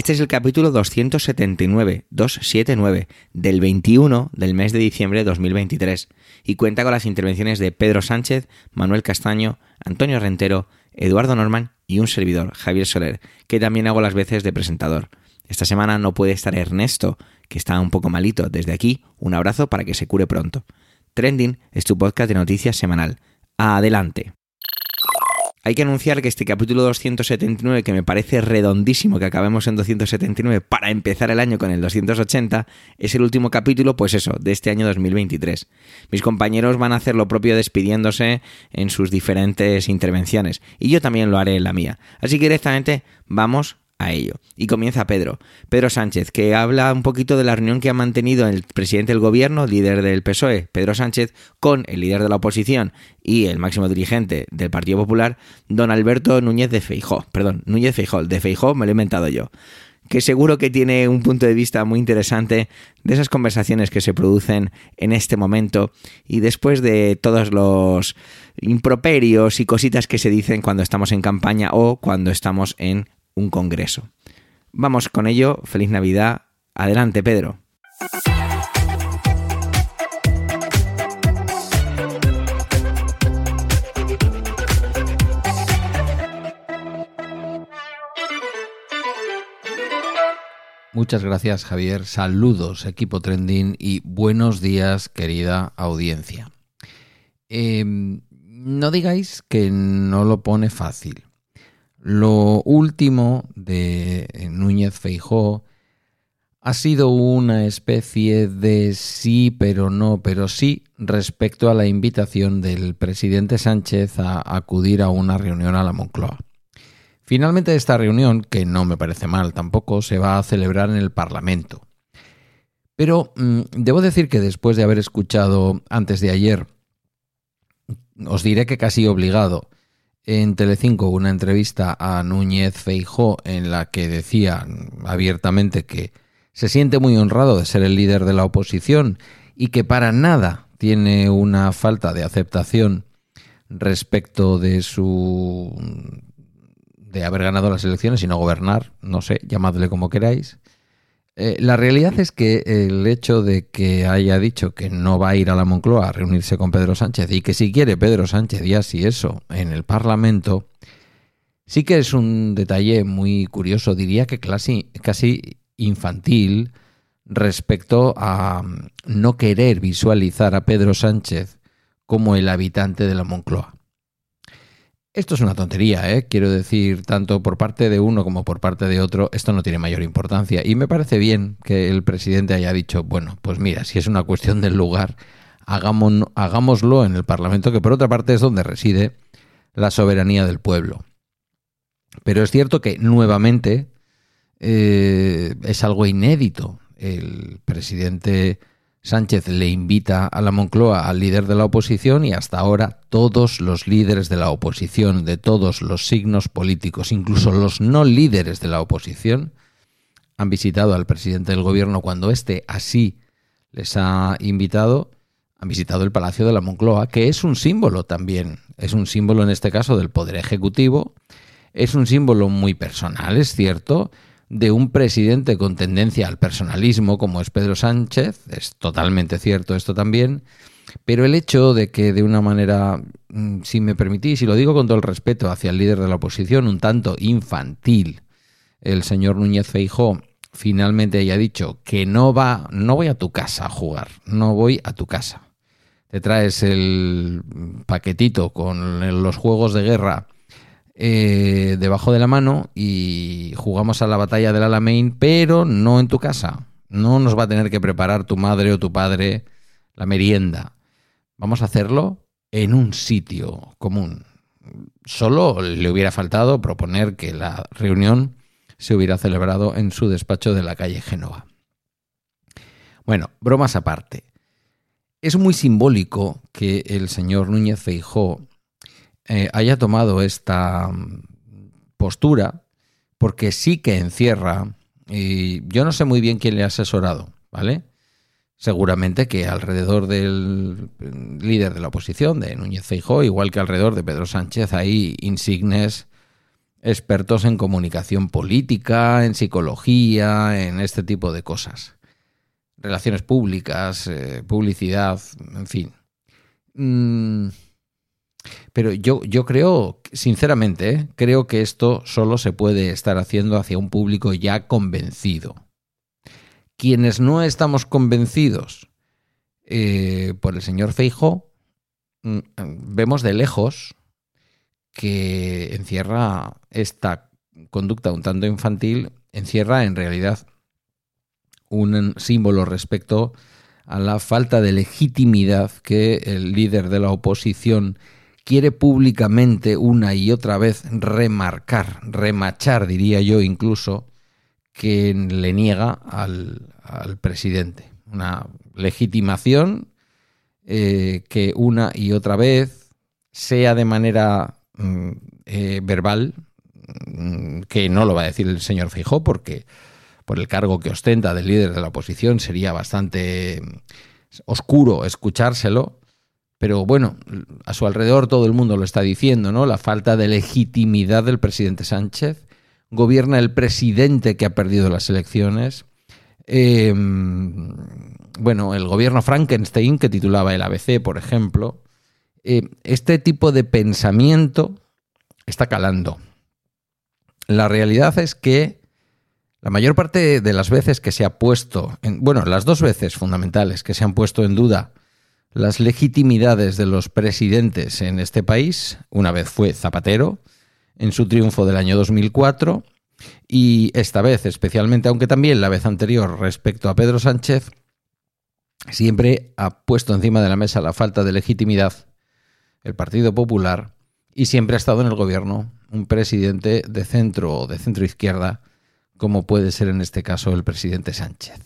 Este es el capítulo 279, 279, del 21 del mes de diciembre de 2023 y cuenta con las intervenciones de Pedro Sánchez, Manuel Castaño, Antonio Rentero, Eduardo Norman y un servidor, Javier Soler, que también hago las veces de presentador. Esta semana no puede estar Ernesto, que está un poco malito. Desde aquí, un abrazo para que se cure pronto. Trending es tu podcast de noticias semanal. Adelante. Hay que anunciar que este capítulo 279, que me parece redondísimo que acabemos en 279 para empezar el año con el 280, es el último capítulo, pues eso, de este año 2023. Mis compañeros van a hacer lo propio despidiéndose en sus diferentes intervenciones, y yo también lo haré en la mía. Así que directamente vamos a ello. Y comienza Pedro, Pedro Sánchez, que habla un poquito de la reunión que ha mantenido el presidente del gobierno, líder del PSOE, Pedro Sánchez, con el líder de la oposición y el máximo dirigente del Partido Popular, don Alberto Núñez de Feijó. Perdón, Núñez Feijó, de Feijó me lo he inventado yo que seguro que tiene un punto de vista muy interesante de esas conversaciones que se producen en este momento y después de todos los improperios y cositas que se dicen cuando estamos en campaña o cuando estamos en un congreso. Vamos con ello, feliz Navidad. Adelante, Pedro. Muchas gracias Javier, saludos equipo trending y buenos días querida audiencia. Em, no digáis que no lo pone fácil. Lo último de Núñez Feijó ha sido una especie de sí, pero no, pero sí respecto a la invitación del presidente Sánchez a acudir a una reunión a la Moncloa. Finalmente esta reunión, que no me parece mal tampoco, se va a celebrar en el Parlamento. Pero mm, debo decir que después de haber escuchado antes de ayer, os diré que casi obligado, en Telecinco una entrevista a Núñez Feijó en la que decía abiertamente que se siente muy honrado de ser el líder de la oposición y que para nada tiene una falta de aceptación respecto de su de haber ganado las elecciones y no gobernar, no sé, llamadle como queráis. Eh, la realidad es que el hecho de que haya dicho que no va a ir a la Moncloa a reunirse con Pedro Sánchez y que si quiere Pedro Sánchez y así eso en el Parlamento, sí que es un detalle muy curioso, diría que casi, casi infantil respecto a mm, no querer visualizar a Pedro Sánchez como el habitante de la Moncloa. Esto es una tontería, ¿eh? quiero decir, tanto por parte de uno como por parte de otro, esto no tiene mayor importancia. Y me parece bien que el presidente haya dicho, bueno, pues mira, si es una cuestión del lugar, hagámoslo en el Parlamento, que por otra parte es donde reside la soberanía del pueblo. Pero es cierto que nuevamente eh, es algo inédito. El presidente Sánchez le invita a la Moncloa al líder de la oposición y hasta ahora todos los líderes de la oposición, de todos los signos políticos, incluso los no líderes de la oposición, han visitado al presidente del gobierno cuando éste así les ha invitado, han visitado el Palacio de la Moncloa, que es un símbolo también, es un símbolo en este caso del Poder Ejecutivo, es un símbolo muy personal, es cierto, de un presidente con tendencia al personalismo como es Pedro Sánchez, es totalmente cierto esto también, pero el hecho de que de una manera, mm, si me permitís, y lo digo con todo el respeto hacia el líder de la oposición, un tanto infantil, el señor Núñez Feijó finalmente haya dicho que no va, no voy a tu casa a jugar, no voy a tu casa. Te traes el paquetito con los juegos de guerra eh, debajo de la mano y jugamos a la batalla del Alamein, pero no en tu casa. No nos va a tener que preparar tu madre o tu padre la merienda. Vamos a hacerlo en un sitio común. Solo le hubiera faltado proponer que la reunión se hubiera celebrado en su despacho de la calle Génova. Bueno, bromas aparte. Es muy simbólico que el señor Núñez Feijó eh, haya tomado esta mm, postura porque sí que encierra, y yo no sé muy bien quién le ha asesorado, ¿vale? Seguramente que alrededor del líder de la oposición, de Núñez Feijóo, igual que alrededor de Pedro Sánchez, hay insignes expertos en comunicación política, en psicología, en este tipo de cosas. Relaciones públicas, eh, publicidad, en fin. Mm, pero yo, yo creo, sinceramente, ¿eh? creo que esto solo se puede estar haciendo hacia un público ya convencido. Quienes no estamos convencidos eh, por el señor Feijo, mm, vemos de lejos que encierra esta conducta un tanto infantil, encierra en realidad un símbolo respecto a la falta de legitimidad que el líder de la oposición quiere públicamente una y otra vez remarcar, remachar, diría yo incluso, que le niega al, presidente. Una legitimación eh, que una y otra vez, sea de manera mm, eh, verbal, mm, que no lo va a decir el señor Fijó, porque por el cargo que ostenta del líder de la oposición sería bastante mm, oscuro escuchárselo, pero bueno, a su alrededor todo el mundo lo está diciendo, ¿no? La falta de legitimidad del presidente Sánchez. Gobierna el presidente que ha perdido las elecciones. Em, bueno, el gobierno Frankenstein, que titulaba el ABC, por ejemplo. Eh, este tipo de pensamiento está calando. La realidad es que la mayor parte de las veces que se ha puesto, en, bueno, las dos veces fundamentales que se han puesto en duda las legitimidades de los presidentes en este país. Una vez fue Zapatero en su triunfo del año 2004 y esta vez especialmente, aunque también la vez anterior respecto a Pedro Sánchez, siempre ha puesto encima de la mesa la falta de legitimidad el Partido Popular y siempre ha estado en el gobierno un presidente de centro o de centro izquierda, como puede ser en este caso el presidente Sánchez.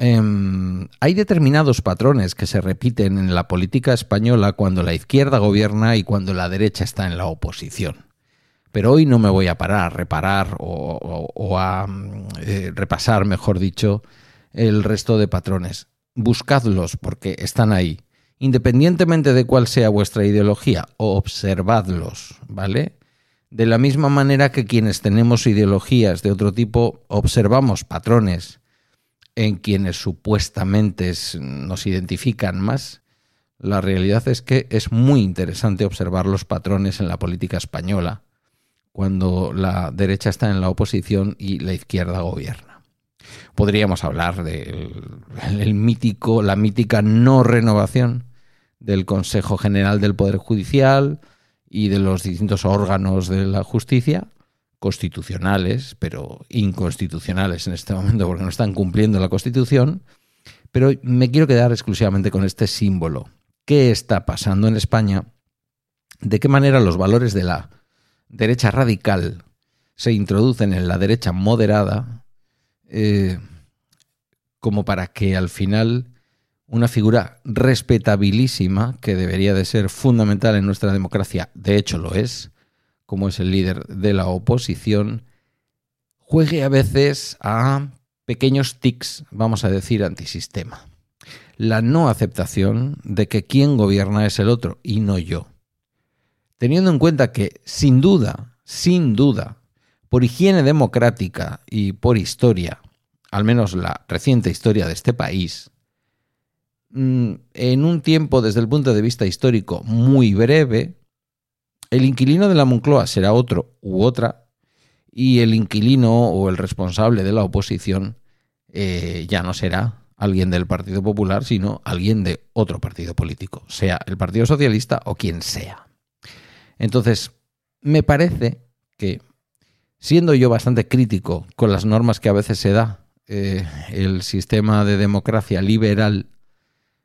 Em, hay determinados patrones que se repiten en la política española cuando la izquierda gobierna y cuando la derecha está en la oposición. Pero hoy no me voy a parar a reparar o, a eh, repasar, mejor dicho, el resto de patrones. Buscadlos porque están ahí. Independientemente de cuál sea vuestra ideología, observadlos, ¿vale? De la misma manera que quienes tenemos ideologías de otro tipo observamos patrones en quienes supuestamente nos identifican más, la realidad es que es muy interesante observar los patrones en la política española cuando la derecha está en la oposición y la izquierda gobierna. Podríamos hablar del mítico, la mítica no renovación del Consejo General del Poder Judicial y de los distintos órganos de la justicia, constitucionales, pero inconstitucionales en este momento porque no están cumpliendo la Constitución. Pero me quiero quedar exclusivamente con este símbolo. ¿Qué está pasando en España? ¿De qué manera los valores de la derecha radical se introducen en la derecha moderada eh, como para que al final una figura respetabilísima, que debería de ser fundamental en nuestra democracia, de hecho lo es, como es el líder de la oposición, juegue a veces a pequeños tics, vamos a decir, antisistema. La no aceptación de que quien gobierna es el otro y no yo. Teniendo en cuenta que, sin duda, sin duda, por higiene democrática y por historia, al menos la reciente historia de este país, mm, en un tiempo desde el punto de vista histórico muy breve, el inquilino de la Moncloa será otro u otra, y el inquilino o el responsable de la oposición eh, ya no será alguien del Partido Popular, sino alguien de otro partido político, sea el Partido Socialista o quien sea. Entonces, me parece que, siendo yo bastante crítico con las normas que a veces se da eh, el sistema de democracia liberal,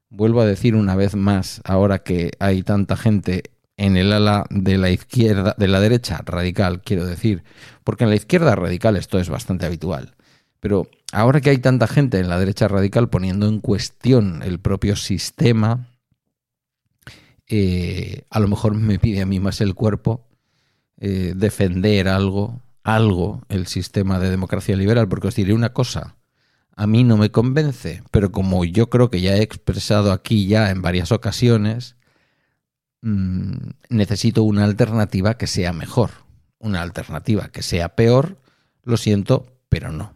vuelvo a decir una vez más, ahora que hay tanta gente en el ala de la izquierda, de la derecha radical, quiero decir, porque en la izquierda radical esto es bastante habitual. Pero ahora que hay tanta gente en la derecha radical poniendo en cuestión el propio sistema, eh, a lo mejor me pide a mí más el cuerpo eh, defender algo, algo, el sistema de democracia liberal, porque os diré una cosa, a mí no me convence, pero como yo creo que ya he expresado aquí ya en varias ocasiones, mm, necesito una alternativa que sea mejor, una alternativa que sea peor, lo siento, pero no.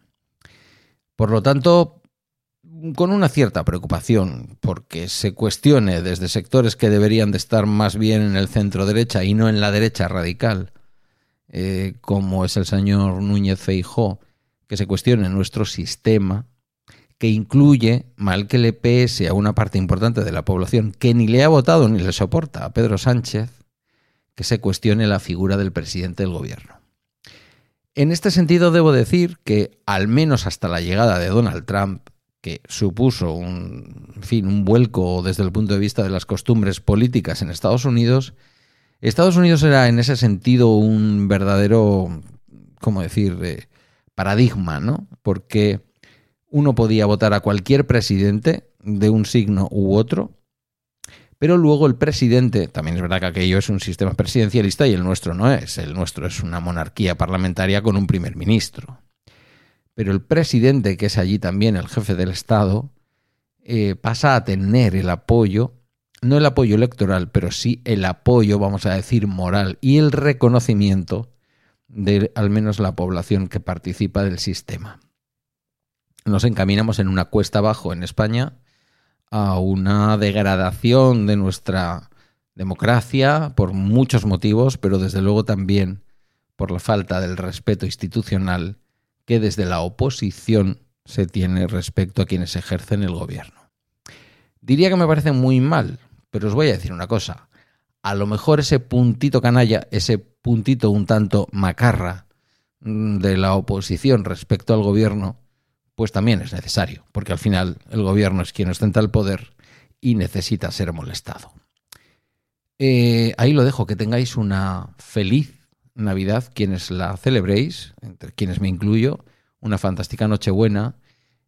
Por lo tanto, con una cierta preocupación, porque se cuestione desde sectores que deberían de estar más bien en el centro derecha y no en la derecha radical, eh, como es el señor Núñez Feijó, que se cuestione nuestro sistema, que incluye, mal que le pese a una parte importante de la población que ni le ha votado ni le soporta a Pedro Sánchez, que se cuestione la figura del presidente del gobierno. En este sentido debo decir que, al menos hasta la llegada de Donald Trump, que supuso un, fin, un vuelco desde el punto de vista de las costumbres políticas en Estados Unidos, Estados Unidos era en ese sentido un verdadero, ¿cómo decir?, eh, paradigma, ¿no? Porque uno podía votar a cualquier presidente de un signo u otro, pero luego el presidente, también es verdad que aquello es un sistema presidencialista y el nuestro no es, el nuestro es una monarquía parlamentaria con un primer ministro. Pero el presidente, que es allí también el jefe del Estado, eh, pasa a tener el apoyo no el apoyo electoral, pero sí el apoyo, vamos a decir, moral y el reconocimiento de al menos la población que participa del sistema. Nos encaminamos en una cuesta abajo en España a una degradación de nuestra democracia por muchos motivos, pero desde luego también por la falta del respeto institucional que desde la oposición se tiene respecto a quienes ejercen el gobierno. Diría que me parece muy mal, pero os voy a decir una cosa. A lo mejor ese puntito canalla, ese puntito un tanto macarra mm, de la oposición respecto al gobierno, pues también es necesario, porque al final el gobierno es quien ostenta el poder y necesita ser molestado. Eh, ahí lo dejo, que tengáis una feliz Navidad, quienes la celebréis, entre quienes me incluyo, una fantástica Nochebuena,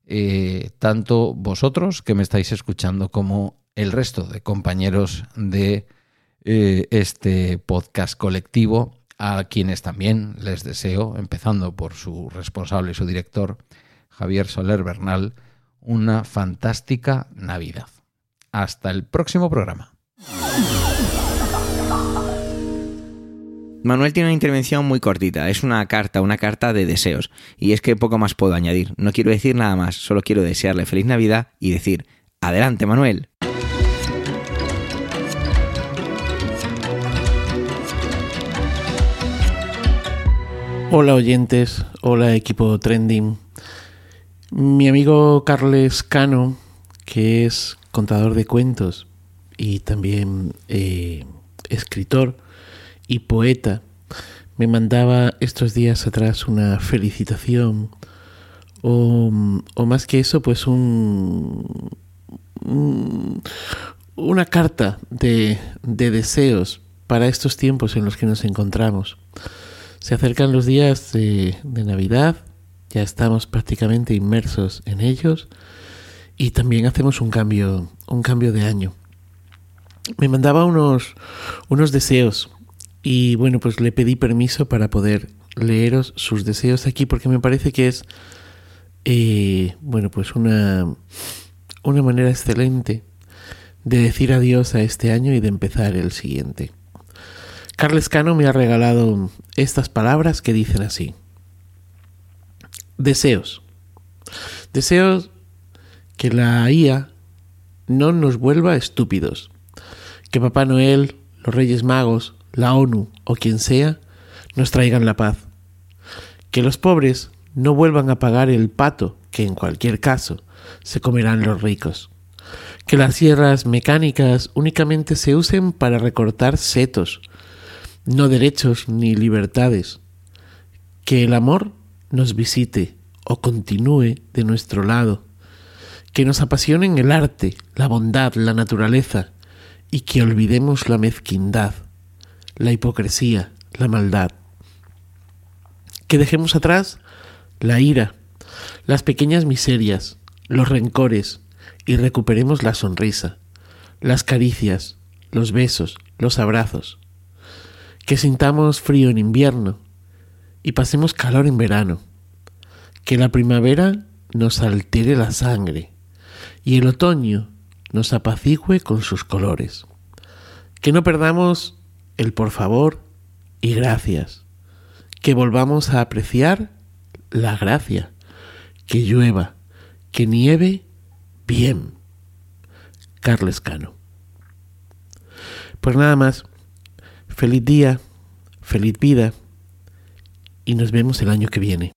eh, tanto vosotros que me estáis escuchando como el resto de compañeros de eh, este podcast colectivo, a quienes también les deseo, empezando por su responsable y su director, Javier Soler Bernal, una fantástica Navidad. Hasta el próximo programa. Manuel tiene una intervención muy cortita, es una carta, una carta de deseos, y es que poco más puedo añadir. No quiero decir nada más, solo quiero desearle feliz Navidad y decir, adelante Manuel. Hola oyentes, hola equipo trending. Mi amigo Carles Cano, que es contador de cuentos y también eh, escritor y poeta, me mandaba estos días atrás una felicitación o, más que eso, pues un, una carta de deseos para estos tiempos en los que nos encontramos. Se acercan los días de, Navidad, ya estamos prácticamente inmersos en ellos y también hacemos un cambio, un cambio de año. Me mandaba unos, unos deseos y bueno, pues le pedí permiso para poder leeros sus deseos aquí porque me parece que es, eh, bueno, pues una, una manera excelente de decir adiós a este año y de empezar el siguiente. Carles Cano me ha regalado estas palabras que dicen así. Deseos. Deseos que la IA no nos vuelva estúpidos. Que Papá Noel, los Reyes Magos, la ONU o quien sea nos traigan la paz. Que los pobres no vuelvan a pagar el pato que en cualquier caso se comerán los ricos. Que las sierras mecánicas únicamente se usen para recortar setos no derechos ni libertades. Que el amor nos visite o continúe de nuestro lado. Que nos apasionen el arte, la bondad, la naturaleza y que olvidemos la mezquindad, la hipocresía, la maldad. Que dejemos atrás la ira, las pequeñas miserias, los rencores y recuperemos la sonrisa, las caricias, los besos, los abrazos. Que sintamos frío en invierno y pasemos calor en verano. Que la primavera nos altere la sangre y el otoño nos apacigüe con sus colores. Que no perdamos el por favor y gracias. Que volvamos a apreciar la gracia. Que llueva, que nieve bien. Carles Cano. Pues nada más. Feliz día, feliz vida y nos vemos el año que viene.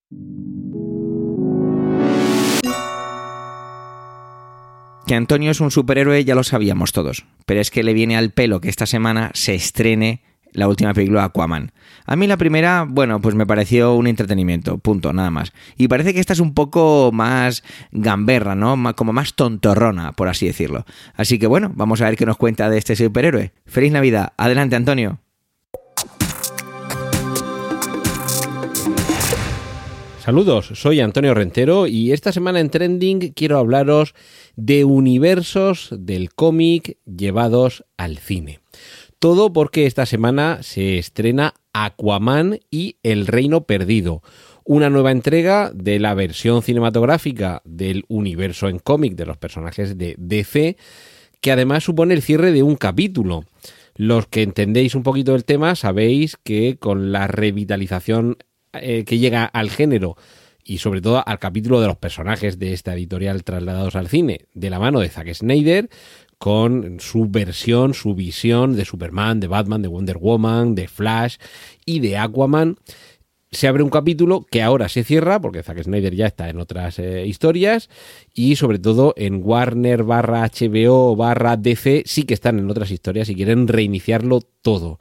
Que Antonio es un superhéroe ya lo sabíamos todos, pero es que le viene al pelo que esta semana se estrene la última película Aquaman. A mí la primera, bueno, pues me pareció un entretenimiento, punto, nada más. Y parece que esta es un poco más gamberra, ¿no? Como más tontorrona, por así decirlo. Así que bueno, vamos a ver qué nos cuenta de este superhéroe. Feliz Navidad. Adelante, Antonio. Saludos, soy Antonio Rentero y esta semana en Trending quiero hablaros de universos del cómic llevados al cine. Todo porque esta semana se estrena Aquaman y El Reino Perdido, una nueva entrega de la versión cinematográfica del universo en cómic de los personajes de DC, que además supone el cierre de un capítulo. Los que entendéis un poquito el tema sabéis que con la revitalización eh, que llega al género y sobre todo al capítulo de los personajes de esta editorial trasladados al cine, de la mano de Zack Snyder, con su versión, su visión de Superman, de Batman, de Wonder Woman, de Flash y de Aquaman. Se abre un capítulo que ahora se cierra porque Zack Snyder ya está en otras eh, historias y sobre todo en Warner barra HBO barra DC sí que están en otras historias y quieren reiniciarlo todo.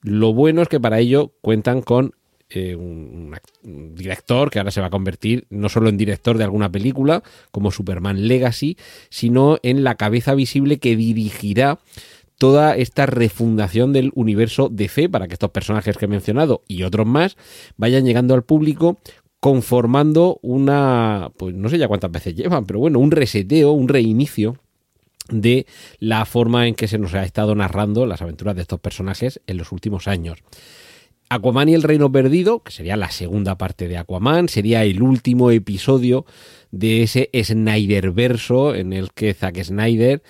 Lo bueno es que para ello cuentan con eh, un, director que ahora se va a convertir no solo en director de alguna película como Superman Legacy, sino en la cabeza visible que dirigirá toda esta refundación del universo DC para que estos personajes que he mencionado y otros más vayan llegando al público conformando una, pues no sé ya cuántas veces llevan, pero bueno, un reseteo, un reinicio de la forma en que se nos ha estado narrando las aventuras de estos personajes en los últimos años. Aquaman y el Reino Perdido, que sería la segunda parte de Aquaman, sería el último episodio de ese Snyderverso en el que Zack Snyder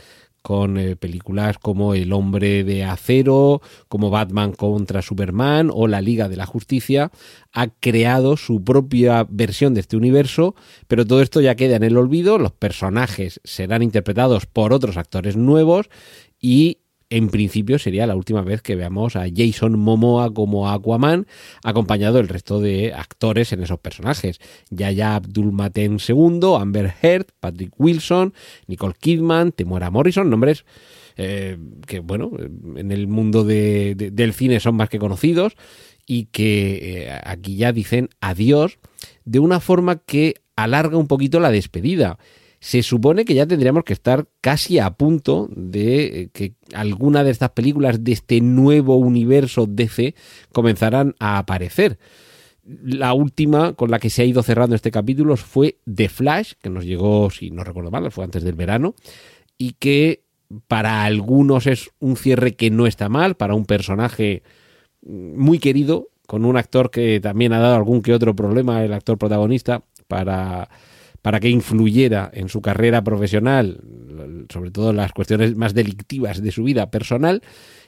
con eh, películas como El hombre de acero, como Batman contra Superman o La Liga de la Justicia, ha creado su propia versión de este universo, pero todo esto ya queda en el olvido, los personajes serán interpretados por otros actores nuevos y en principio sería la última vez que veamos a Jason Momoa como Aquaman, acompañado del resto de actores en esos personajes. Yaya Abdul Maten II, Amber Heard, Patrick Wilson, Nicole Kidman, Temuera Morrison, nombres eh, que, bueno, en el mundo del cine son más que conocidos y que eh, aquí ya dicen adiós de una forma que alarga un poquito la despedida se supone que ya tendríamos que estar casi a punto de eh, que alguna de estas películas de este nuevo universo DC comenzaran a aparecer. La última con la que se ha ido cerrando este capítulo fue The Flash, que nos llegó, si no recuerdo mal, fue antes del verano, y que para algunos es un cierre que no está mal, para un personaje muy querido, con un actor que también ha dado algún que otro problema, el actor protagonista, para para que influyera en su carrera profesional, sobre todo las cuestiones más delictivas de su vida personal,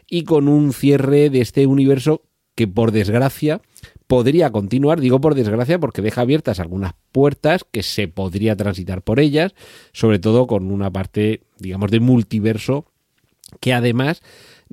y con un cierre de este universo que por desgracia podría continuar, digo por desgracia porque deja abiertas algunas puertas que se podría transitar por ellas, sobre todo con una parte, digamos, de multiverso que además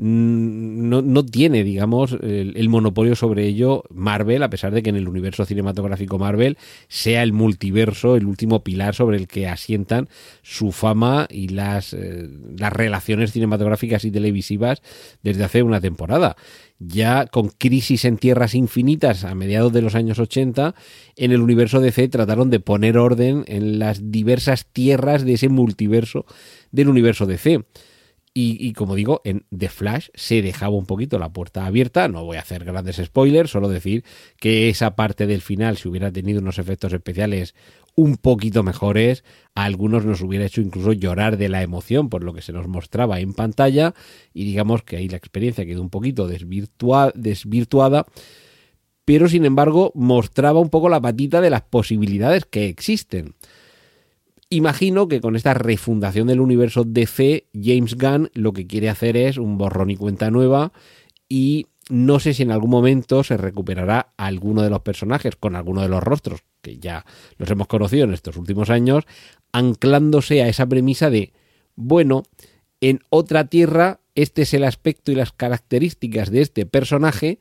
no, no tiene, digamos, el, monopolio sobre ello Marvel, a pesar de que en el universo cinematográfico Marvel sea el multiverso el último pilar sobre el que asientan su fama y las, eh, las relaciones cinematográficas y televisivas desde hace una temporada ya con Crisis en Tierras Infinitas a mediados de los años 80, en el universo DC trataron de poner orden en las diversas tierras de ese multiverso del universo DC. Y, como digo, en The Flash se dejaba un poquito la puerta abierta. No voy a hacer grandes spoilers, solo decir que esa parte del final, si hubiera tenido unos efectos especiales un poquito mejores. A algunos nos hubiera hecho incluso llorar de la emoción por lo que se nos mostraba en pantalla y digamos que ahí la experiencia quedó un poquito desvirtuada, pero sin embargo mostraba un poco la patita de las posibilidades que existen. Imagino que con esta refundación del universo DC, James Gunn lo que quiere hacer es un borrón y cuenta nueva y no sé si en algún momento se recuperará alguno de los personajes con alguno de los rostros que ya los hemos conocido en estos últimos años, anclándose a esa premisa de, bueno, en otra tierra este es el aspecto y las características de este personaje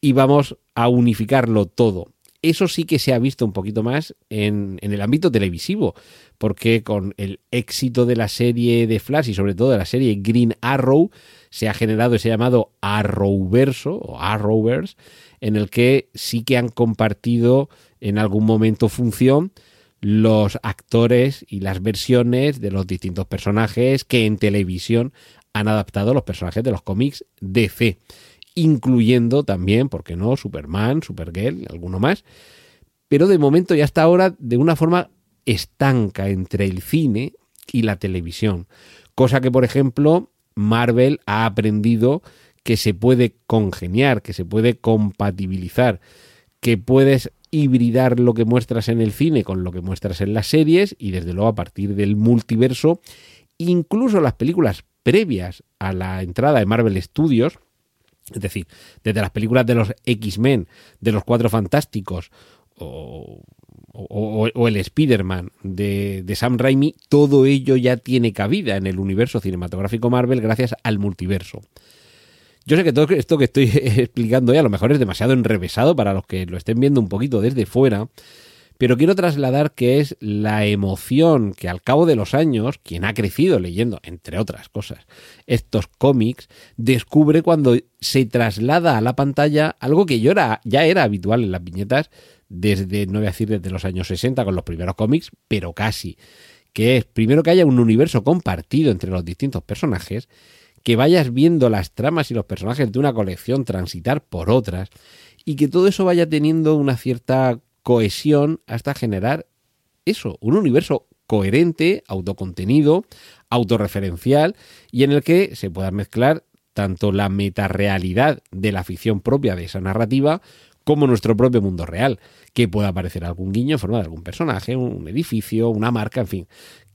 y vamos a unificarlo todo eso sí que se ha visto un poquito más en, el ámbito televisivo, porque con el éxito de la serie de Flash y sobre todo de la serie Green Arrow, se ha generado ese llamado Arrowverso o Arrowverse, en el que sí que han compartido en algún momento función los actores y las versiones de los distintos personajes que en televisión han adaptado los personajes de los cómics DC incluyendo también, ¿por qué no?, Superman, Supergirl, alguno más. Pero de momento y hasta ahora de una forma estanca entre el cine y la televisión. Cosa que, por ejemplo, Marvel ha aprendido que se puede congeniar, que se puede compatibilizar, que puedes hibridar lo que muestras en el cine con lo que muestras en las series y desde luego a partir del multiverso, incluso las películas previas a la entrada de Marvel Studios, es decir, desde las películas de los X-Men, de los Cuatro Fantásticos o, el Spider-Man de, de, Sam Raimi, todo ello ya tiene cabida en el universo cinematográfico Marvel gracias al multiverso. Yo sé que todo esto que estoy explicando ya a lo mejor es demasiado enrevesado para los que lo estén viendo un poquito desde fuera, pero quiero trasladar que es la emoción que al cabo de los años, quien ha crecido leyendo, entre otras cosas, estos cómics, descubre cuando se traslada a la pantalla algo que yo ya era habitual en las viñetas desde, no voy a decir desde los años 60 con los primeros cómics, pero casi, que es primero que haya un universo compartido entre los distintos personajes, que vayas viendo las tramas y los personajes de una colección transitar por otras, y que todo eso vaya teniendo una cierta cohesión hasta generar eso, un universo coherente, autocontenido, autorreferencial y en el que se pueda mezclar tanto la metarealidad de la ficción propia de esa narrativa como nuestro propio mundo real, que pueda aparecer algún guiño en forma de algún personaje, un edificio, una marca, en fin,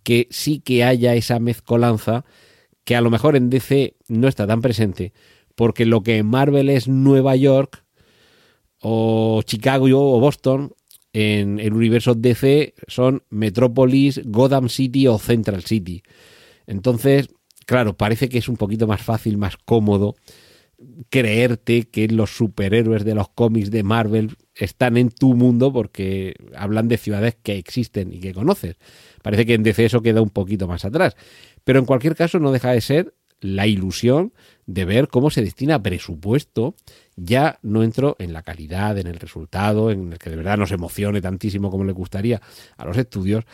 que sí que haya esa mezcolanza que a lo mejor en DC no está tan presente, porque lo que en Marvel es Nueva York, o Chicago o Boston, en el universo DC son Metropolis, Gotham City o Central City. Entonces, claro, parece que es un poquito más fácil, más cómodo creerte que los superhéroes de los cómics de Marvel están en tu mundo porque hablan de ciudades que existen y que conoces. Parece que en DC eso queda un poquito más atrás. Pero en cualquier caso no deja de ser la ilusión de ver cómo se destina presupuesto. Ya no entro en la calidad, en el resultado, en el que de verdad nos emocione tantísimo como le gustaría a los estudios,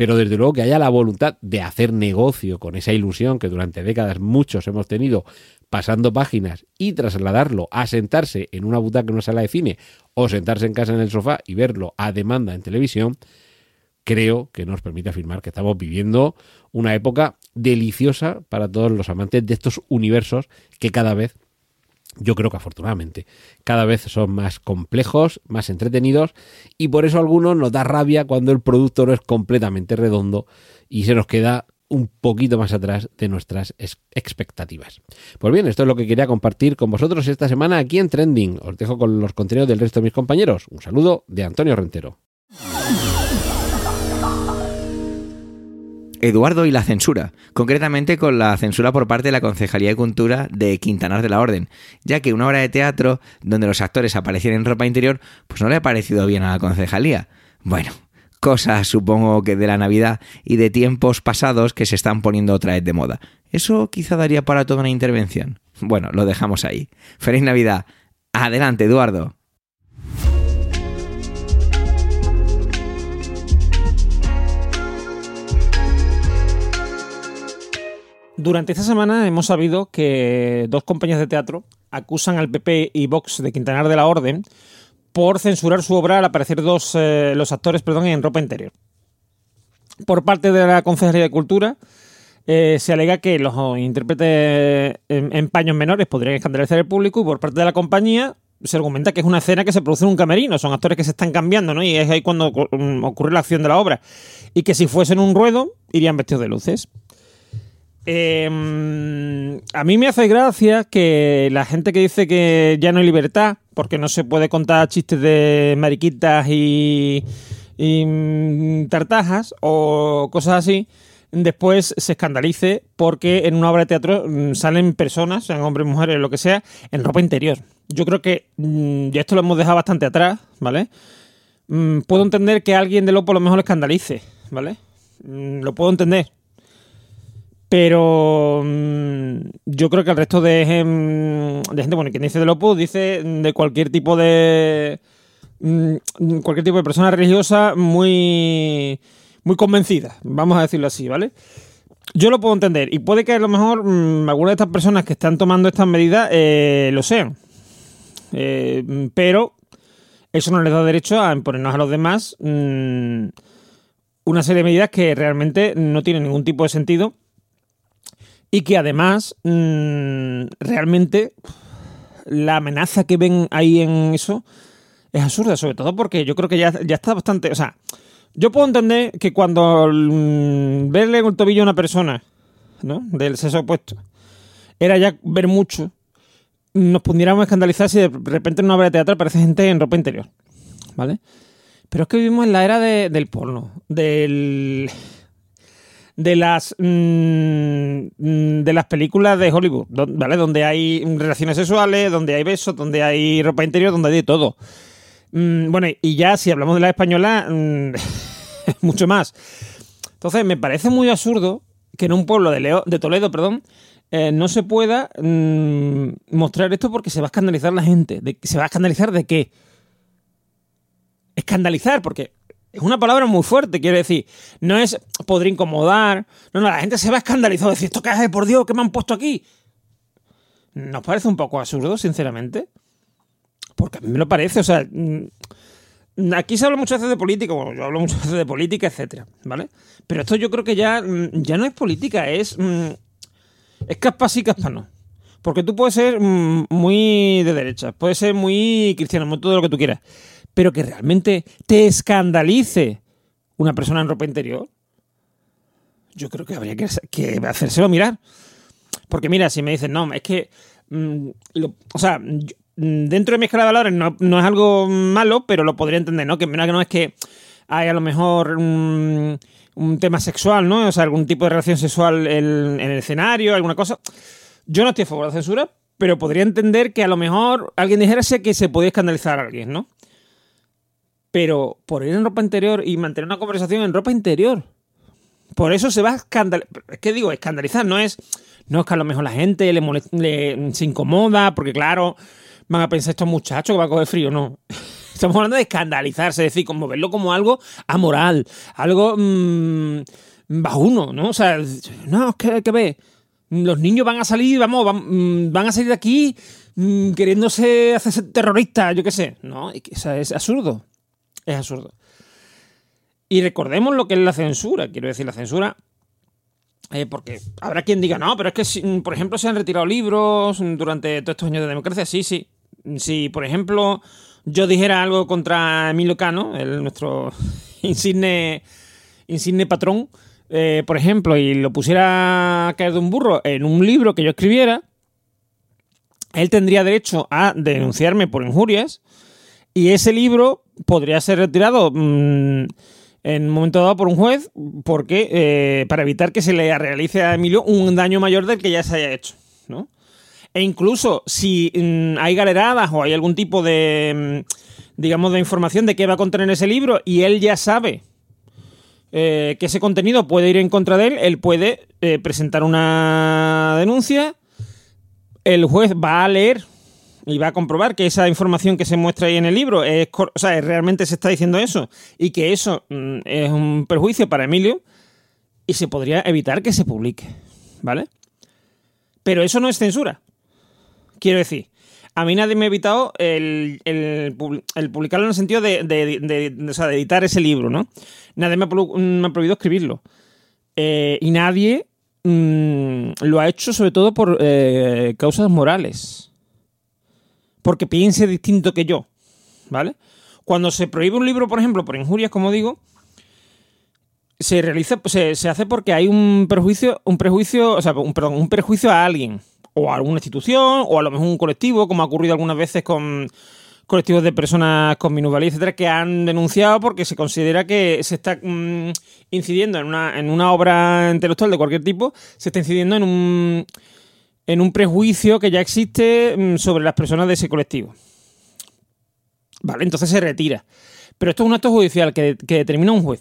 pero desde luego que haya la voluntad de hacer negocio con esa ilusión que durante décadas muchos hemos tenido pasando páginas y trasladarlo a sentarse en una butaca en una sala de cine o sentarse en casa en el sofá y verlo a demanda en televisión, creo que nos permite afirmar que estamos viviendo una época deliciosa para todos los amantes de estos universos que cada vez, yo creo que afortunadamente, cada vez son más complejos, más entretenidos y por eso algunos nos da rabia cuando el producto no es completamente redondo y se nos queda un poquito más atrás de nuestras expectativas. Pues bien, esto es lo que quería compartir con vosotros esta semana aquí en Trending. Os dejo con los contenidos del resto de mis compañeros. Un saludo de Antonio Rentero. Eduardo y la censura, concretamente con la censura por parte de la Concejalía de Cultura de Quintanar de la Orden, ya que una obra de teatro donde los actores aparecieran en ropa interior, pues no le ha parecido bien a la concejalía. Bueno, cosas supongo que de la Navidad y de tiempos pasados que se están poniendo otra vez de moda. Eso quizá daría para toda una intervención. Bueno, lo dejamos ahí. Feliz Navidad. Adelante, Eduardo. Durante esta semana hemos sabido que dos compañías de teatro acusan al PP y Vox de Quintanar de la Orden por censurar su obra al aparecer dos, eh, los actores perdón, en ropa interior. Por parte de la Consejería de Cultura, eh, se alega que los intérpretes en, en paños menores podrían escandalizar al público y por parte de la compañía se argumenta que es una escena que se produce en un camerino, son actores que se están cambiando, ¿no? Y es ahí cuando mm, ocurre la acción de la obra. Y que si fuesen un ruedo, irían vestidos de luces. Eh, a mí me hace gracia que la gente que dice que ya no hay libertad, porque no se puede contar chistes de mariquitas y, y mm, tartajas o cosas así, después se escandalice porque en una obra de teatro mm, salen personas, sean hombres, mujeres, lo que sea, en ropa interior. Yo creo que mm, ya esto lo hemos dejado bastante atrás, ¿vale? Puedo entender que alguien de lo por lo mejor le escandalice, ¿vale? Lo puedo entender. Pero mm, yo creo que el resto de, gente, bueno, quien dice de Lopo, dice de cualquier tipo de. mm, cualquier tipo de persona religiosa muy. muy convencida, vamos a decirlo así, ¿vale? Yo lo puedo entender. Y puede que a lo mejor mm, algunas de estas personas que están tomando estas medidas eh, lo sean. Eh, pero eso no les da derecho a imponernos a los demás una serie de medidas que realmente no tienen ningún tipo de sentido y que además mm, realmente la amenaza que ven ahí en eso es absurda, sobre todo porque yo creo que ya, ya está bastante. O sea, yo puedo entender que cuando mm, verle el tobillo a una persona, ¿no? Del sexo opuesto, era ya ver mucho, nos pudiéramos escandalizar si de repente en una obra de teatro aparece gente en ropa interior, ¿vale? Pero es que vivimos en la era de- del porno, del de las mm, de las películas de Hollywood, ¿vale? Donde hay relaciones sexuales, donde hay besos, donde hay ropa interior, donde hay de todo. Mm, bueno, y ya si hablamos de la española, mm, mucho más. Entonces, me parece muy absurdo que en un pueblo de, Leo- de Toledo, perdón, eh, no se pueda mostrar esto porque se va a escandalizar la gente. ¿De, ¿Se va a escandalizar de qué? Escandalizar, porque es una palabra muy fuerte, quiero decir. No es podría incomodar. No, no, la gente se va a escandalizar. Decir, ¿esto qué es? Por Dios, ¿qué me han puesto aquí? ¿Nos parece un poco absurdo, sinceramente? Porque a mí me lo parece, o sea. mm, Aquí se habla muchas veces de política, bueno, yo hablo muchas veces de política, etcétera, ¿vale? Pero esto yo creo que ya, mm, ya no es política, es. mm, es caspa sí, caspa no. Porque tú puedes ser muy de derecha, puedes ser muy cristiano, todo lo que tú quieras. Pero que realmente te escandalice una persona en ropa interior, yo creo que habría que, que hacérselo mirar. Porque mira, si me dicen, no, es que. mm, o sea, mm, dentro de mi escala de valores no, no es algo malo, pero lo podría entender, ¿no? Que mira que no es que hay a lo mejor un tema sexual, ¿no? O sea, algún tipo de relación sexual en, el escenario, alguna cosa. Yo no estoy a favor de la censura, pero podría entender que a lo mejor alguien dijese que se podía escandalizar a alguien, ¿no? Pero por ir en ropa interior y mantener una conversación en ropa interior. Por eso se va a escandalizar. Es que digo, escandalizar no es. No es que a lo mejor la gente le, molest- le- se incomoda, porque claro, van a pensar estos muchachos que van a coger frío. No. Estamos hablando de escandalizarse, es decir, como verlo como algo amoral, algo mm, bajuno, ¿no? O sea, no, es que que ver. Los niños van a salir, vamos, van, mm, van a salir de aquí mm, queriéndose hacerse terroristas, yo qué sé. No, o sea, es absurdo. Es absurdo. Y recordemos lo que es la censura. Quiero decir, la censura. eh, porque habrá quien diga, no, pero es que, por ejemplo, se han retirado libros durante todos estos años de democracia. Sí, sí. Si, por ejemplo, yo dijera algo contra Emilio Cano, el, nuestro insigne, insigne patrón, eh, por ejemplo, y lo pusiera a caer de un burro en un libro que yo escribiera, él tendría derecho a denunciarme por injurias y ese libro podría ser retirado mm, en un momento dado por un juez porque eh, para evitar que se le realice a Emilio un daño mayor del que ya se haya hecho, ¿no? E incluso si mm, hay galeradas o hay algún tipo de, mm, digamos, de información de qué va a contener ese libro y él ya sabe eh, que ese contenido puede ir en contra de él, él puede eh, presentar una denuncia, el juez va a leer y va a comprobar que esa información que se muestra ahí en el libro es, o sea, realmente se está diciendo eso y que eso mm, es un perjuicio para Emilio y se podría evitar que se publique, ¿vale? Pero eso no es censura. Quiero decir, a mí nadie me ha evitado el, el, pub- el publicarlo en el sentido de, de- de- editar ese libro, ¿no? Nadie me ha, pro- me ha prohibido escribirlo. Eh, y nadie mm, lo ha hecho sobre todo por eh, causas morales. Porque piense distinto que yo, ¿vale? Cuando se prohíbe un libro, por ejemplo, por injurias, como digo, se realiza, se, se hace porque hay un prejuicio, un prejuicio, o sea, un, perdón, un perjuicio a alguien, o a alguna institución, o a lo mejor un colectivo, como ha ocurrido algunas veces con colectivos de personas con minusvalía, etcétera, que han denunciado porque se considera que se está mm, incidiendo en una, en una obra intelectual de cualquier tipo, se está incidiendo en un, en un prejuicio que ya existe mm, sobre las personas de ese colectivo. Vale, entonces se retira. Pero esto es un acto judicial que, determina un juez.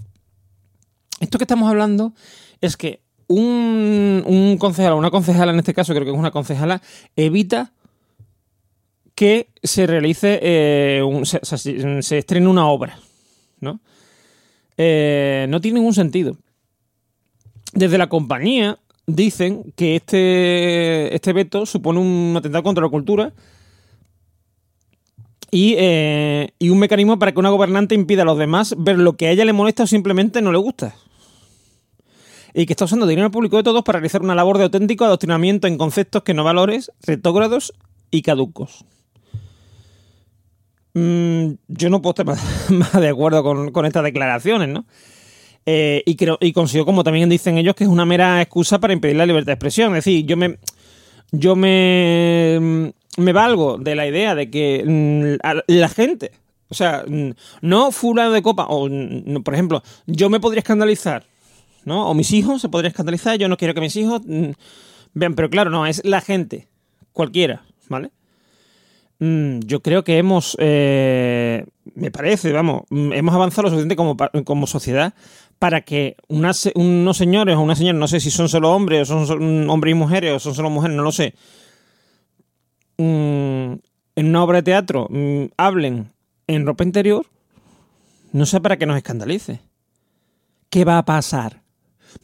Esto que estamos hablando es que un, un concejal una concejala, en este caso creo que es una concejala, evita que se realice, eh, se estrene una obra, ¿no? Eh, no tiene ningún sentido. Desde la compañía dicen que este, este veto supone un atentado contra la cultura y, eh, y un mecanismo para que una gobernante impida a los demás ver lo que a ella le molesta o simplemente no le gusta. Y que está usando dinero público de todos para realizar una labor de auténtico adoctrinamiento en conceptos que no valores, retrógrados y caducos. Mm, yo no puedo estar más, más de acuerdo con, con estas declaraciones, ¿no? Eh, y, creo, y consigo, como también dicen ellos, que es una mera excusa para impedir la libertad de expresión. Es decir, yo me, yo me, me valgo de la idea de que mm, la gente, o sea, mm, no fulano de copa, o mm, por ejemplo, yo me podría escandalizar, ¿no? O mis hijos se podrían escandalizar, yo no quiero que mis hijos mm, vean, pero claro, no, es la gente, cualquiera, ¿vale? Mm, yo creo que hemos, eh, me parece, vamos, mm, hemos avanzado lo suficiente como, como sociedad para que unos señores o una señora, no sé si son solo hombres o son mm, hombres y mujeres o son solo mujeres, no lo sé, en una obra de teatro hablen en ropa interior, no sé para qué nos escandalice. ¿Qué va a pasar?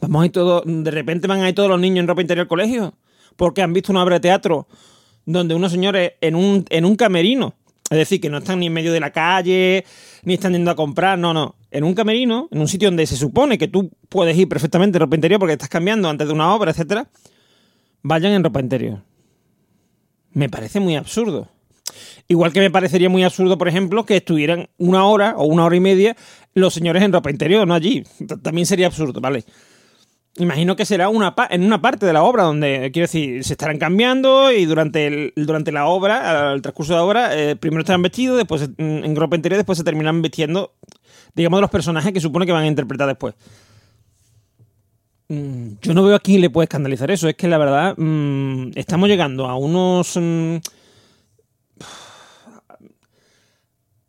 Vamos a ir todos, de repente van a ir todos los niños en ropa interior al colegio porque han visto una obra de teatro donde unos señores en un, en un camerino, es decir, que no están ni en medio de la calle, ni están yendo a comprar, no, no, en un camerino, en un sitio donde se supone que tú puedes ir perfectamente en ropa interior porque estás cambiando antes de una obra, etcétera, vayan en ropa interior. Me parece muy absurdo. Igual que me parecería muy absurdo, por ejemplo, que estuvieran una hora o una hora y media los señores en ropa interior, no allí. También sería absurdo, ¿vale? Imagino que será una en una parte de la obra donde, quiero decir, se estarán cambiando y durante, el, durante la obra, al transcurso de la obra, eh, primero estarán vestidos, después en ropa interior, después se terminan vistiendo, digamos, de los personajes que supone que van a interpretar después. Mm, Yo no veo a quién le puede escandalizar eso. Es que la verdad, mm, estamos llegando a unos. mm,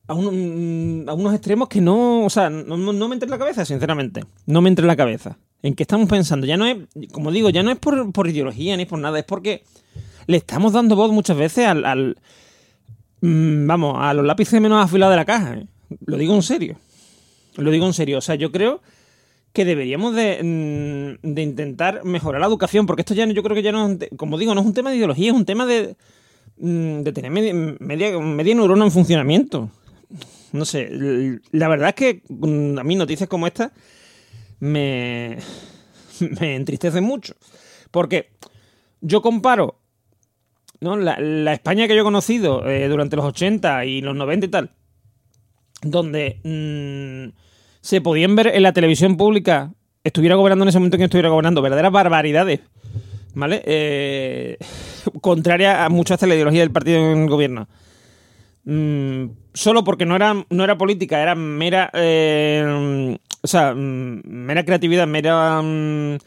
a, un- a unos extremos que no. O sea, no, no- me entra en la cabeza, sinceramente. No me entra en la cabeza. ¿En qué estamos pensando? Ya no es. Como digo, ya no es por, por ideología ni por nada, es porque le estamos dando voz muchas veces al. mm, vamos, a los lápices menos afilados de la caja. ¿eh? Lo digo en serio. Lo digo en serio. O sea, yo creo que deberíamos de, mm, de intentar mejorar la educación, porque esto ya no- yo creo que ya no es, como digo, no es un tema de ideología, es un tema de, mm, de tener media, media, neurona en funcionamiento. No sé, la verdad es que a mí noticias como esta me, me entristecen mucho, porque yo comparo ¿no? la, la España que yo he conocido eh, durante los 80 y los 90 y tal, donde mm, se podían ver en la televisión pública, estuviera gobernando en ese momento que estuviera gobernando, verdaderas barbaridades, ¿vale? Eh, contraria a muchas de la ideología del partido en el gobierno. Mm, solo porque no era, no era política, era mera. eh, o sea, mm, mera creatividad, mera. mm,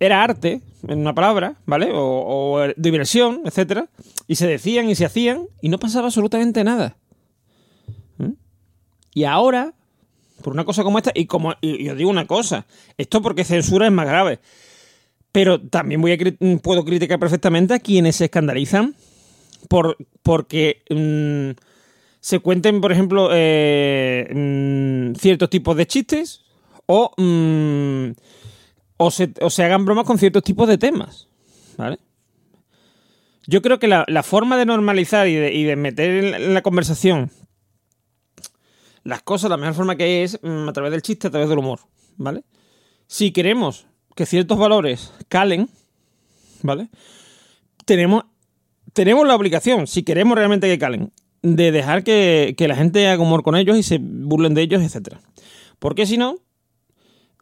era arte, en una palabra, ¿vale? O, o diversión, etcétera. Y se decían y se hacían y no pasaba absolutamente nada. ¿Mm? Y ahora, por una cosa como esta, y como y, os digo una cosa, esto porque censura es más grave. Pero también puedo criticar perfectamente a quienes se escandalizan por, porque se cuenten, por ejemplo, eh, mm, ciertos tipos de chistes o, mm, o, se, hagan bromas con ciertos tipos de temas. ¿Vale? Yo creo que la, la forma de normalizar y de, meter en la, en la conversación las cosas, la mejor forma que hay es mm, a través del chiste, a través del humor, ¿vale? Si queremos que ciertos valores calen, ¿vale? Tenemos, tenemos la obligación, si queremos realmente que calen, de dejar que, que la gente haga humor con ellos y se burlen de ellos, etc. Porque si no,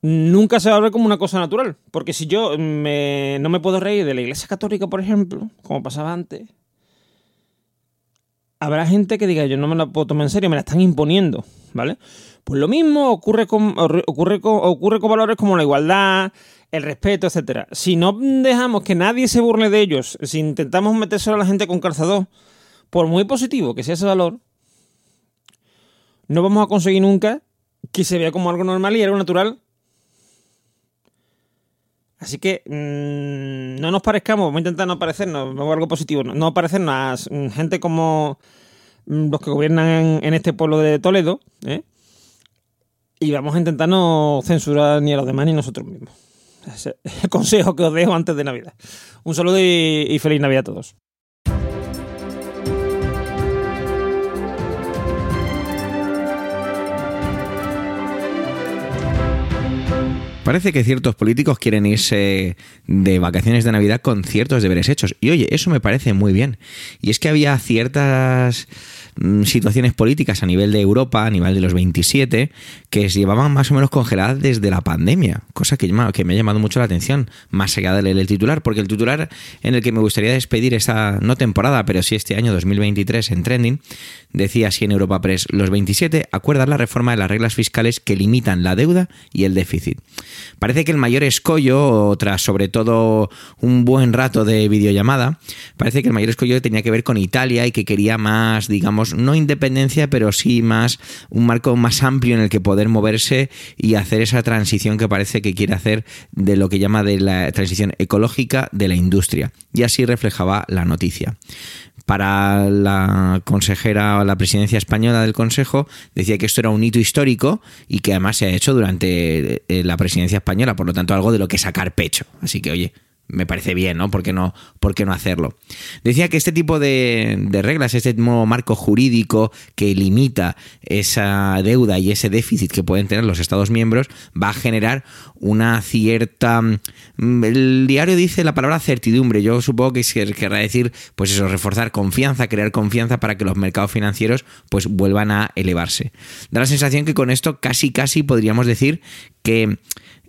nunca se va a ver como una cosa natural. Porque si yo me- no me puedo reír de la Iglesia Católica, por ejemplo, como pasaba antes, habrá gente que diga, yo no me la puedo tomar en serio, me la están imponiendo, ¿vale? Pues lo mismo ocurre con, ocurre con, ocurre con valores como la igualdad, el respeto, etcétera. Si no dejamos que nadie se burle de ellos, si intentamos metérselo a la gente con calzador, por muy positivo que sea ese valor, no vamos a conseguir nunca que se vea como algo normal y algo natural. Así que mmm, no nos parezcamos, vamos a intentar no parecernos, algo positivo, no, no parecernos a mm, gente como mm, los que gobiernan en, este pueblo de Toledo, ¿eh? y vamos a intentar no censurar ni a los demás ni a nosotros mismos. Ese es el consejo que os dejo antes de Navidad. Un saludo y feliz Navidad a todos. Parece que ciertos políticos quieren irse de vacaciones de Navidad con ciertos deberes hechos. Y oye, eso me parece muy bien. Y es que había ciertas situaciones políticas a nivel de Europa, a nivel de los 27, que se llevaban más o menos congeladas desde la pandemia. Cosa que, que me ha llamado mucho la atención, más allá de leer el titular. Porque el titular en el que me gustaría despedir esta, no temporada, pero sí este año 2023 en Trending, decía así en Europa Press, los 27 acuerdan la reforma de las reglas fiscales que limitan la deuda y el déficit. Parece que el mayor escollo, tras sobre todo un buen rato de videollamada, parece que el mayor escollo tenía que ver con Italia y que quería más, digamos, no independencia, pero sí más un marco más amplio en el que poder moverse y hacer esa transición que parece que quiere hacer de lo que llama de la transición ecológica de la industria. Y así reflejaba la noticia para la consejera o la presidencia española del Consejo decía que esto era un hito histórico y que además se ha hecho durante eh, la presidencia española, por lo tanto algo de lo que sacar pecho. Así que oye, me parece bien, ¿no? ¿Por qué no, por qué no hacerlo? Decía que este tipo de, de reglas, este nuevo marco jurídico que limita esa deuda y ese déficit que pueden tener los Estados miembros, va a generar una cierta... mm, El diario dice la palabra certidumbre. Yo supongo que querrá decir, pues eso, reforzar confianza, crear confianza para que los mercados financieros pues vuelvan a elevarse. Da la sensación que con esto casi, casi podríamos decir que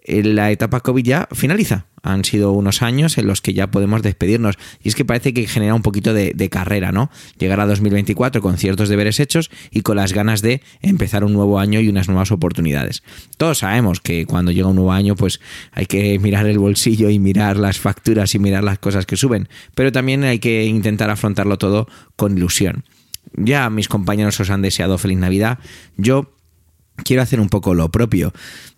la etapa COVID ya finaliza. Han sido unos años en los que ya podemos despedirnos. Y es que parece que genera un poquito de, de, carrera, ¿no? Llegar a 2024 con ciertos deberes hechos y con las ganas de empezar un nuevo año y unas nuevas oportunidades. Todos sabemos que cuando llega un nuevo año, pues hay que mirar el bolsillo y mirar las facturas y mirar las cosas que suben. Pero también hay que intentar afrontarlo todo con ilusión. Ya mis compañeros os han deseado feliz Navidad. Yo quiero hacer un poco lo propio.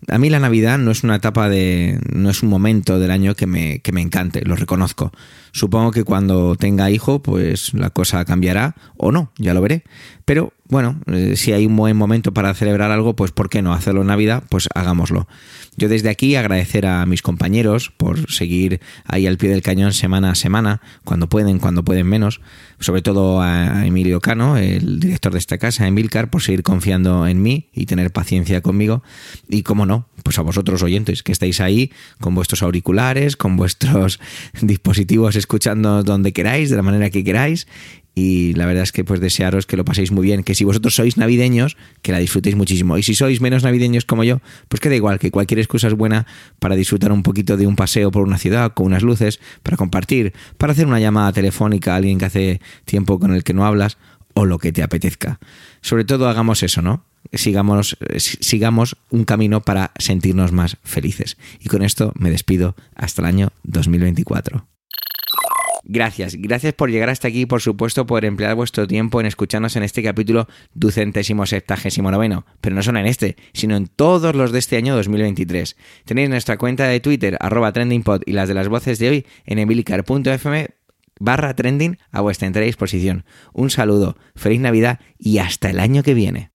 A mí la Navidad no es una etapa de. no es un momento del año que me, que me encante, lo reconozco. Supongo que cuando tenga hijo, pues la cosa cambiará, o no, ya lo veré. Pero bueno, eh, si hay un buen momento para celebrar algo, pues ¿por qué no hacerlo en Navidad? Pues hagámoslo. Yo desde aquí agradecer a mis compañeros por seguir ahí al pie del cañón semana a semana, cuando pueden, cuando pueden menos. Sobre todo a Emilio Cano, el director de esta casa, Emilcar, por seguir confiando en mí y tener paciencia conmigo. Y cómo no, pues a vosotros oyentes, que estáis ahí con vuestros auriculares, con vuestros dispositivos escuchando donde queráis, de la manera que queráis. Y la verdad es que pues desearos que lo paséis muy bien, que si vosotros sois navideños, que la disfrutéis muchísimo. Y si sois menos navideños como yo, pues que da igual, que cualquier excusa es buena para disfrutar un poquito de un paseo por una ciudad con unas luces, para compartir, para hacer una llamada telefónica a alguien que hace tiempo con el que no hablas, o lo que te apetezca. Sobre todo hagamos eso, ¿no? Sigamos, sigamos un camino para sentirnos más felices. Y con esto me despido hasta el año 2024. Gracias, gracias por llegar hasta aquí y por supuesto por emplear vuestro tiempo en escucharnos en este capítulo ducentésimo septagésimo noveno, pero no solo en este, sino en todos los de este año 2023. Tenéis nuestra cuenta de Twitter, arroba trendingpod y las de las voces de hoy en emilicar.fm barra trending a vuestra entera disposición. Un saludo, feliz Navidad y hasta el año que viene.